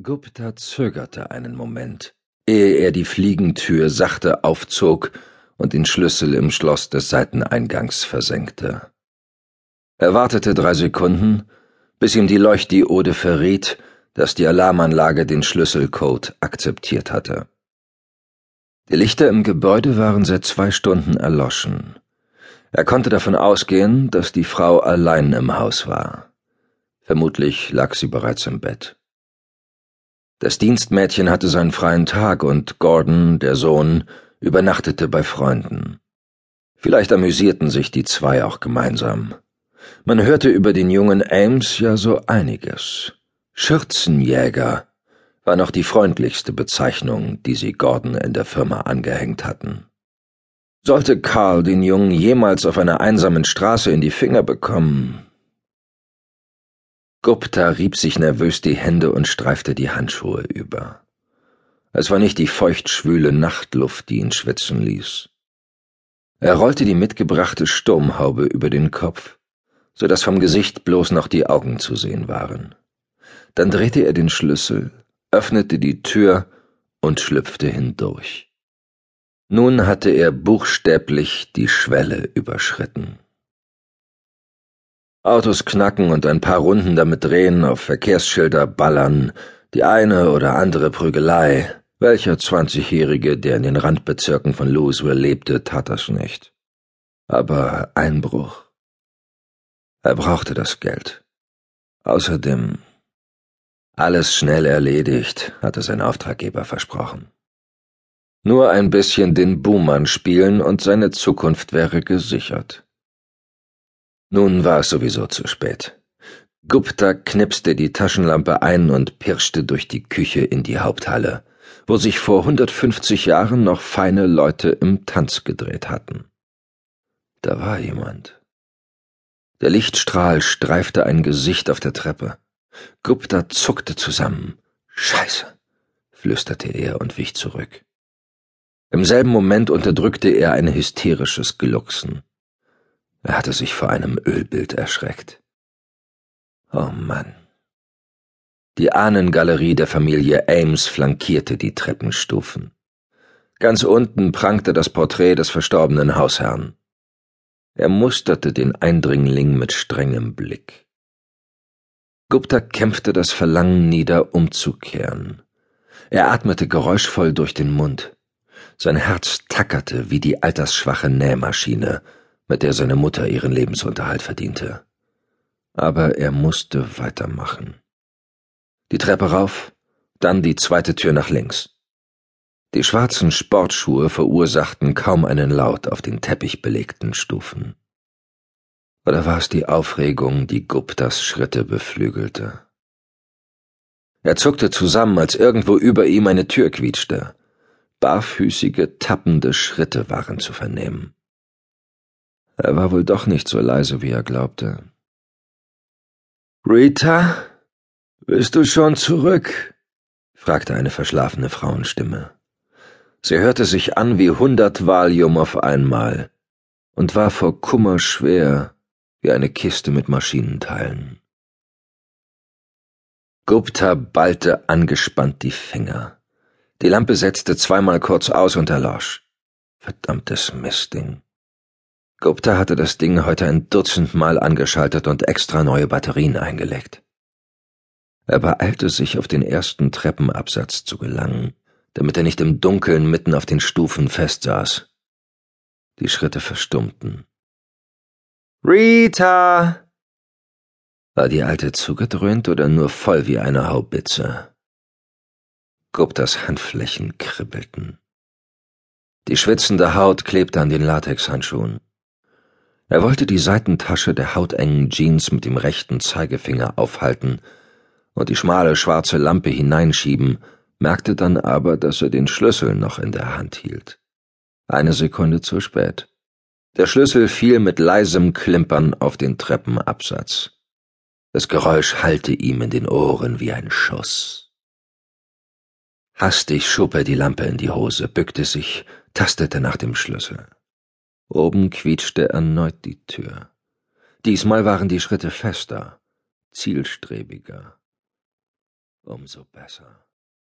Gupta zögerte einen Moment, ehe er die Fliegentür sachte aufzog und den Schlüssel im Schloss des Seiteneingangs versenkte. Er wartete drei Sekunden, bis ihm die Leuchtdiode verriet, dass die Alarmanlage den Schlüsselcode akzeptiert hatte. Die Lichter im Gebäude waren seit zwei Stunden erloschen. Er konnte davon ausgehen, dass die Frau allein im Haus war. Vermutlich lag sie bereits im Bett. Das Dienstmädchen hatte seinen freien Tag und Gordon, der Sohn, übernachtete bei Freunden. Vielleicht amüsierten sich die zwei auch gemeinsam. Man hörte über den jungen Ames ja so einiges. Schürzenjäger war noch die freundlichste Bezeichnung, die sie Gordon in der Firma angehängt hatten. Sollte Carl den Jungen jemals auf einer einsamen Straße in die Finger bekommen, Gupta rieb sich nervös die Hände und streifte die Handschuhe über. Es war nicht die feuchtschwüle Nachtluft, die ihn schwitzen ließ. Er rollte die mitgebrachte Sturmhaube über den Kopf, so dass vom Gesicht bloß noch die Augen zu sehen waren. Dann drehte er den Schlüssel, öffnete die Tür und schlüpfte hindurch. Nun hatte er buchstäblich die Schwelle überschritten. Autos knacken und ein paar Runden damit drehen, auf Verkehrsschilder ballern, die eine oder andere Prügelei. Welcher Zwanzigjährige, der in den Randbezirken von Louisville lebte, tat das nicht. Aber Einbruch. Er brauchte das Geld. Außerdem alles schnell erledigt, hatte sein Auftraggeber versprochen. Nur ein bisschen den Buhmann spielen und seine Zukunft wäre gesichert. Nun war es sowieso zu spät. Gupta knipste die Taschenlampe ein und pirschte durch die Küche in die Haupthalle, wo sich vor 150 Jahren noch feine Leute im Tanz gedreht hatten. Da war jemand. Der Lichtstrahl streifte ein Gesicht auf der Treppe. Gupta zuckte zusammen. Scheiße, flüsterte er und wich zurück. Im selben Moment unterdrückte er ein hysterisches Glucksen. Er hatte sich vor einem Ölbild erschreckt. Oh Mann. Die Ahnengalerie der Familie Ames flankierte die Treppenstufen. Ganz unten prangte das Porträt des verstorbenen Hausherrn. Er musterte den Eindringling mit strengem Blick. Gupta kämpfte das Verlangen nieder, umzukehren. Er atmete geräuschvoll durch den Mund. Sein Herz tackerte wie die altersschwache Nähmaschine, mit der seine Mutter ihren Lebensunterhalt verdiente. Aber er musste weitermachen. Die Treppe rauf, dann die zweite Tür nach links. Die schwarzen Sportschuhe verursachten kaum einen Laut auf den teppichbelegten Stufen. Oder war es die Aufregung, die Guptas Schritte beflügelte? Er zuckte zusammen, als irgendwo über ihm eine Tür quietschte. Barfüßige, tappende Schritte waren zu vernehmen. Er war wohl doch nicht so leise, wie er glaubte. Rita, bist du schon zurück? fragte eine verschlafene Frauenstimme. Sie hörte sich an wie hundert Valium auf einmal und war vor Kummer schwer wie eine Kiste mit Maschinenteilen. Gupta ballte angespannt die Finger. Die Lampe setzte zweimal kurz aus und erlosch. Verdammtes Mistding. Gupta hatte das Ding heute ein Dutzend Mal angeschaltet und extra neue Batterien eingelegt. Er beeilte sich, auf den ersten Treppenabsatz zu gelangen, damit er nicht im Dunkeln mitten auf den Stufen festsaß. Die Schritte verstummten. Rita! War die Alte zugedröhnt oder nur voll wie eine Haubitze? Guptas Handflächen kribbelten. Die schwitzende Haut klebte an den Latexhandschuhen. Er wollte die Seitentasche der hautengen Jeans mit dem rechten Zeigefinger aufhalten und die schmale schwarze Lampe hineinschieben, merkte dann aber, dass er den Schlüssel noch in der Hand hielt. Eine Sekunde zu spät. Der Schlüssel fiel mit leisem Klimpern auf den Treppenabsatz. Das Geräusch hallte ihm in den Ohren wie ein Schuss. Hastig schob er die Lampe in die Hose, bückte sich, tastete nach dem Schlüssel. Oben quietschte erneut die Tür. Diesmal waren die Schritte fester, zielstrebiger. Umso besser.